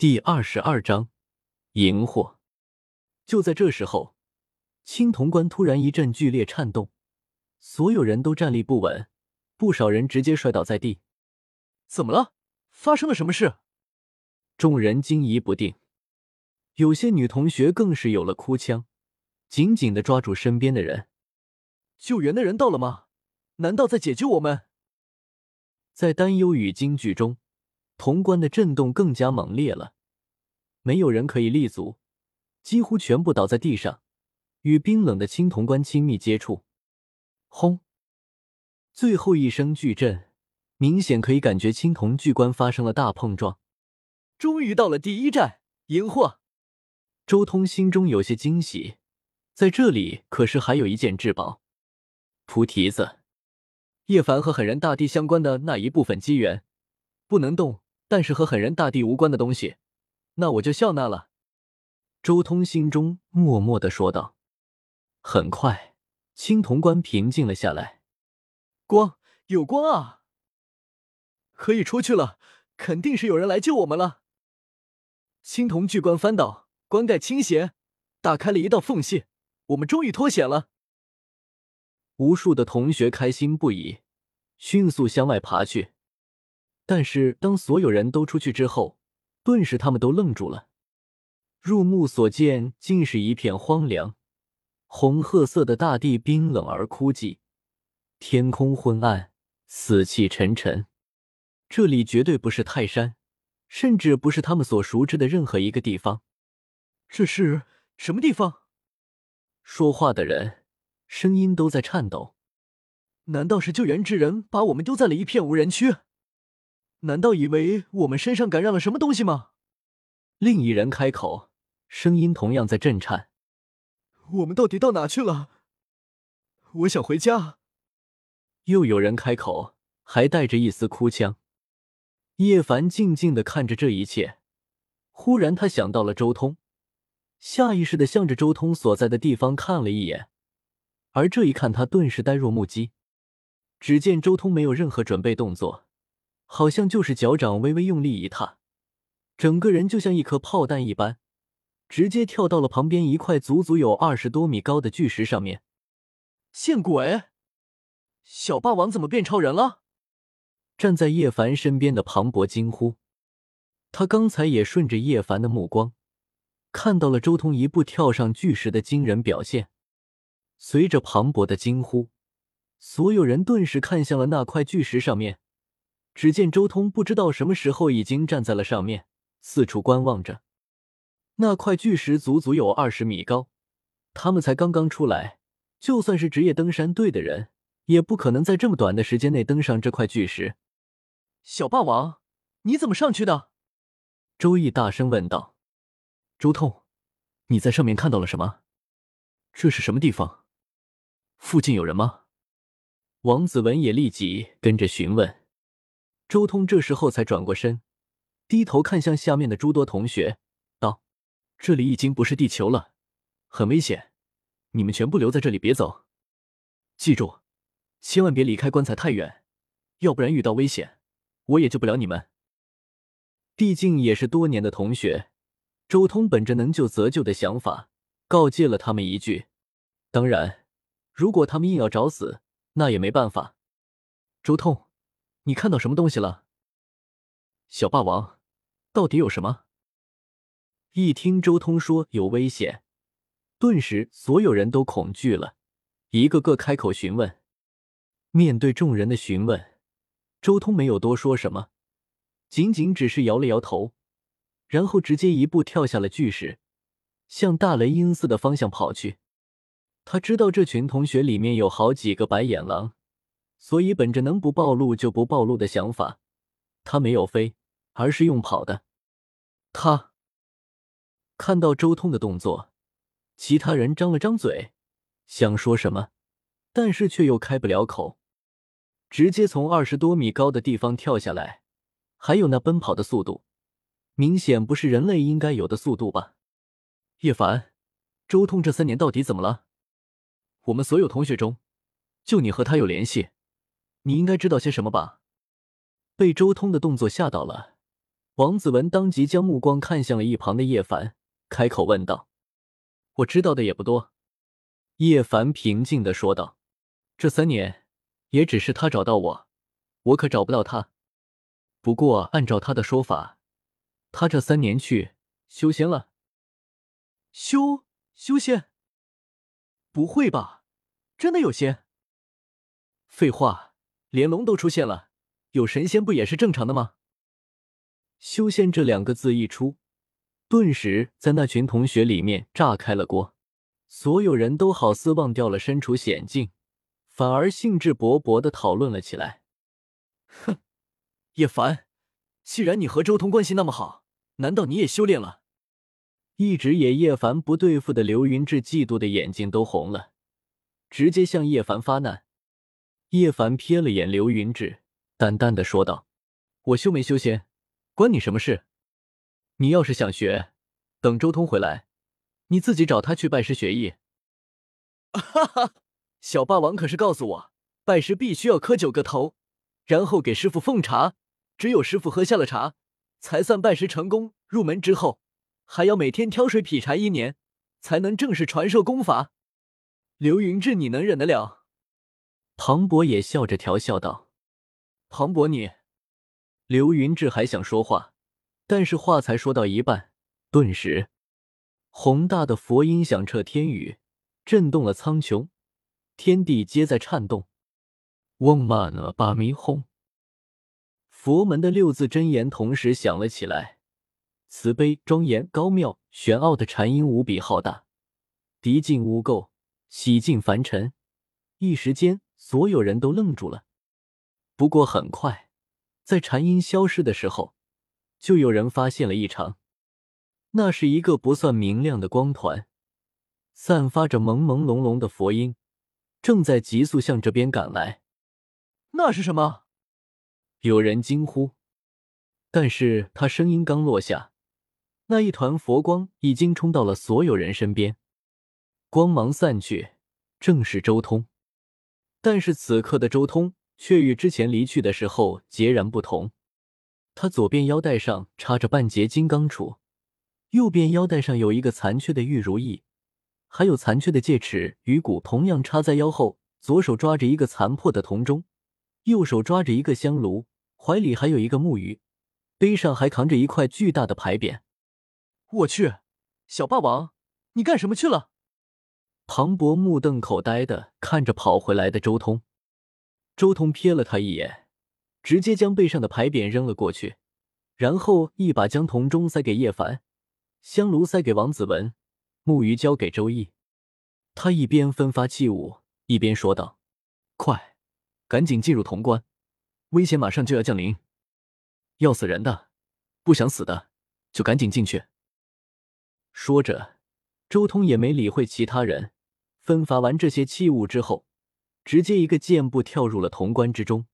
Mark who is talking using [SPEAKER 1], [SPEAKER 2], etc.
[SPEAKER 1] 第二十二章，荧惑。就在这时候，青铜棺突然一阵剧烈颤动，所有人都站立不稳，不少人直接摔倒在地。
[SPEAKER 2] 怎么了？发生了什么事？
[SPEAKER 1] 众人惊疑不定，有些女同学更是有了哭腔，紧紧的抓住身边的人。
[SPEAKER 2] 救援的人到了吗？难道在解救我们？
[SPEAKER 1] 在担忧与惊惧中。潼关的震动更加猛烈了，没有人可以立足，几乎全部倒在地上，与冰冷的青铜棺亲密接触。轰！最后一声巨震，明显可以感觉青铜巨棺发生了大碰撞。
[SPEAKER 2] 终于到了第一站，荧惑。
[SPEAKER 1] 周通心中有些惊喜，在这里可是还有一件至宝——菩提子。叶凡和狠人大帝相关的那一部分机缘，不能动。但是和狠人大帝无关的东西，那我就笑纳了。周通心中默默的说道。很快，青铜棺平静了下来。
[SPEAKER 2] 光有光啊，可以出去了，肯定是有人来救我们了。青铜巨棺翻倒，棺盖倾斜，打开了一道缝隙，我们终于脱险了。
[SPEAKER 1] 无数的同学开心不已，迅速向外爬去。但是，当所有人都出去之后，顿时他们都愣住了。入目所见，竟是一片荒凉，红褐色的大地冰冷而枯寂，天空昏暗，死气沉沉。这里绝对不是泰山，甚至不是他们所熟知的任何一个地方。
[SPEAKER 2] 这是什么地方？
[SPEAKER 1] 说话的人声音都在颤抖。
[SPEAKER 2] 难道是救援之人把我们丢在了一片无人区？难道以为我们身上感染了什么东西吗？
[SPEAKER 1] 另一人开口，声音同样在震颤。
[SPEAKER 2] 我们到底到哪去了？我想回家。
[SPEAKER 1] 又有人开口，还带着一丝哭腔。叶凡静静的看着这一切，忽然他想到了周通，下意识的向着周通所在的地方看了一眼，而这一看，他顿时呆若木鸡。只见周通没有任何准备动作。好像就是脚掌微微用力一踏，整个人就像一颗炮弹一般，直接跳到了旁边一块足足有二十多米高的巨石上面。
[SPEAKER 2] 见鬼！小霸王怎么变超人了？
[SPEAKER 1] 站在叶凡身边的庞博惊呼。他刚才也顺着叶凡的目光，看到了周通一步跳上巨石的惊人表现。随着庞博的惊呼，所有人顿时看向了那块巨石上面。只见周通不知道什么时候已经站在了上面，四处观望着。那块巨石足足有二十米高，他们才刚刚出来，就算是职业登山队的人，也不可能在这么短的时间内登上这块巨石。
[SPEAKER 2] 小霸王，你怎么上去的？
[SPEAKER 1] 周易大声问道。周通，你在上面看到了什么？这是什么地方？附近有人吗？王子文也立即跟着询问。周通这时候才转过身，低头看向下面的诸多同学，道：“这里已经不是地球了，很危险，你们全部留在这里，别走。记住，千万别离开棺材太远，要不然遇到危险，我也救不了你们。毕竟也是多年的同学。”周通本着能救则救的想法，告诫了他们一句。当然，如果他们硬要找死，那也没办法。周通。你看到什么东西了，小霸王？到底有什么？一听周通说有危险，顿时所有人都恐惧了，一个个开口询问。面对众人的询问，周通没有多说什么，仅仅只是摇了摇头，然后直接一步跳下了巨石，向大雷音寺的方向跑去。他知道这群同学里面有好几个白眼狼。所以，本着能不暴露就不暴露的想法，他没有飞，而是用跑的。他看到周通的动作，其他人张了张嘴，想说什么，但是却又开不了口。直接从二十多米高的地方跳下来，还有那奔跑的速度，明显不是人类应该有的速度吧？叶凡，周通这三年到底怎么了？我们所有同学中，就你和他有联系。你应该知道些什么吧？被周通的动作吓到了，王子文当即将目光看向了一旁的叶凡，开口问道：“我知道的也不多。”叶凡平静的说道：“这三年，也只是他找到我，我可找不到他。不过按照他的说法，他这三年去修仙了。
[SPEAKER 2] 修修仙？不会吧？真的有仙？
[SPEAKER 1] 废话，连龙都出现了，有神仙不也是正常的吗？”修仙这两个字一出，顿时在那群同学里面炸开了锅。所有人都好似忘掉了身处险境，反而兴致勃勃的讨论了起来。
[SPEAKER 2] 哼，叶凡，既然你和周通关系那么好，难道你也修炼了？
[SPEAKER 1] 一直也叶凡不对付的刘云志嫉妒的眼睛都红了，直接向叶凡发难。叶凡瞥了眼刘云志，淡淡的说道：“我修没修仙，关你什么事？你要是想学，等周通回来。”你自己找他去拜师学艺。
[SPEAKER 2] 哈哈，小霸王可是告诉我，拜师必须要磕九个头，然后给师傅奉茶，只有师傅喝下了茶，才算拜师成功。入门之后，还要每天挑水劈柴一年，才能正式传授功法。刘云志，你能忍得了？
[SPEAKER 1] 庞博也笑着调笑道：“
[SPEAKER 2] 庞博，你……”
[SPEAKER 1] 刘云志还想说话，但是话才说到一半，顿时。宏大的佛音响彻天宇，震动了苍穹，天地皆在颤动。嗡嘛呢叭咪吽，佛门的六字真言同时响了起来。慈悲、庄严、高妙、玄奥的禅音无比浩大，涤尽污垢，洗净凡尘。一时间，所有人都愣住了。不过很快，在禅音消失的时候，就有人发现了异常。那是一个不算明亮的光团，散发着朦朦胧胧的佛音，正在急速向这边赶来。
[SPEAKER 2] 那是什么？
[SPEAKER 1] 有人惊呼。但是他声音刚落下，那一团佛光已经冲到了所有人身边，光芒散去，正是周通。但是此刻的周通却与之前离去的时候截然不同，他左边腰带上插着半截金刚杵。右边腰带上有一个残缺的玉如意，还有残缺的戒尺鱼骨，同样插在腰后。左手抓着一个残破的铜钟，右手抓着一个香炉，怀里还有一个木鱼，背上还扛着一块巨大的牌匾。
[SPEAKER 2] 我去，小霸王，你干什么去了？
[SPEAKER 1] 庞博目瞪口呆的看着跑回来的周通。周通瞥了他一眼，直接将背上的牌匾扔了过去，然后一把将铜钟塞给叶凡。香炉塞给王子文，木鱼交给周易。他一边分发器物，一边说道：“快，赶紧进入潼关，危险马上就要降临。要死人的，不想死的，就赶紧进去。”说着，周通也没理会其他人，分发完这些器物之后，直接一个箭步跳入了潼关之中。